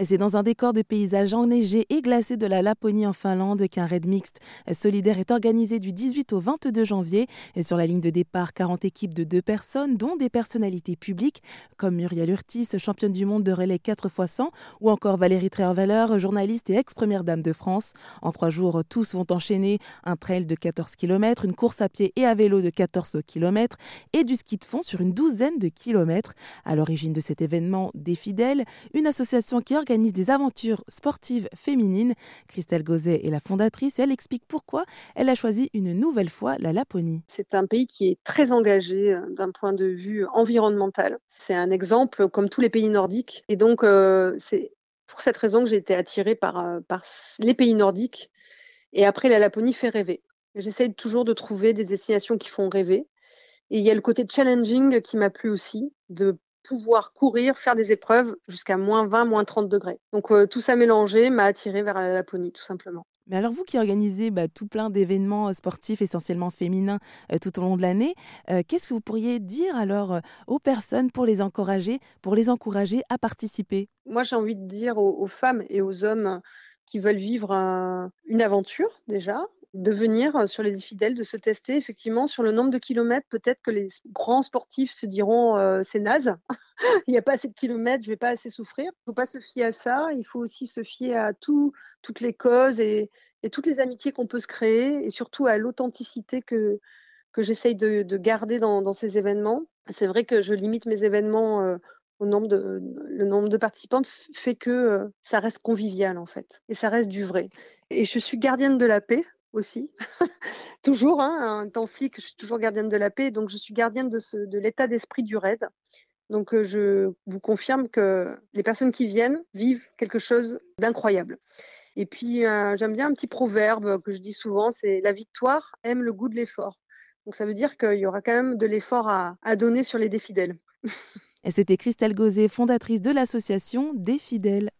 C'est dans un décor de paysages enneigés et glacés de la Laponie en Finlande qu'un raid mixte solidaire est organisé du 18 au 22 janvier. Et sur la ligne de départ, 40 équipes de deux personnes, dont des personnalités publiques comme Muriel Urtis, championne du monde de relais 4 x 100, ou encore Valérie Tréherveller, journaliste et ex-première dame de France. En trois jours, tous vont enchaîner un trail de 14 km, une course à pied et à vélo de 14 km et du ski de fond sur une douzaine de kilomètres. À l'origine de cet événement, des fidèles, une association qui organise organise des aventures sportives féminines. Christelle Gauzet est la fondatrice et elle explique pourquoi elle a choisi une nouvelle fois la Laponie. C'est un pays qui est très engagé euh, d'un point de vue environnemental. C'est un exemple comme tous les pays nordiques. Et donc, euh, c'est pour cette raison que j'ai été attirée par, euh, les pays nordiques. Et après, la Laponie fait rêver. J'essaye toujours de trouver des destinations qui font rêver. Et il y a le côté challenging qui m'a plu aussi, pouvoir courir, faire des épreuves jusqu'à moins 20, moins 30 degrés. Donc euh, tout ça mélangé m'a attiré vers la Laponie, tout simplement. Mais alors vous qui organisez bah, tout plein d'événements euh, sportifs essentiellement féminins euh, tout au long de l'année, qu'est-ce que vous pourriez dire alors aux personnes pour les encourager, pour les encourager à participer? Moi j'ai envie de dire aux, femmes et aux hommes qui veulent vivre une aventure déjà, de venir sur les fidèles, de se tester effectivement sur le nombre de kilomètres. Peut-être que les grands sportifs se diront c'est naze, il n'y a pas assez de kilomètres, je ne vais pas assez souffrir. Il ne faut pas se fier à ça, il faut aussi se fier à tout, toutes les causes et, toutes les amitiés qu'on peut se créer et surtout à l'authenticité que, que j'essaye de, garder dans, ces événements. C'est vrai que je limite mes événements. au nombre de, le nombre de participantes fait que ça reste convivial en fait et ça reste du vrai. Et je suis gardienne de la paix aussi. toujours, hein, un temps flic, je suis toujours gardienne de la paix, donc je suis gardienne de, de l'état d'esprit du raid. Donc euh, je vous confirme que les personnes qui viennent vivent quelque chose d'incroyable. Et puis euh, j'aime bien un petit proverbe que je dis souvent, c'est la victoire aime le goût de l'effort. Donc ça veut dire qu'il y aura quand même de l'effort à, donner sur les défidèles. C'était Christelle Gauzet, fondatrice de l'association Des Fidèles.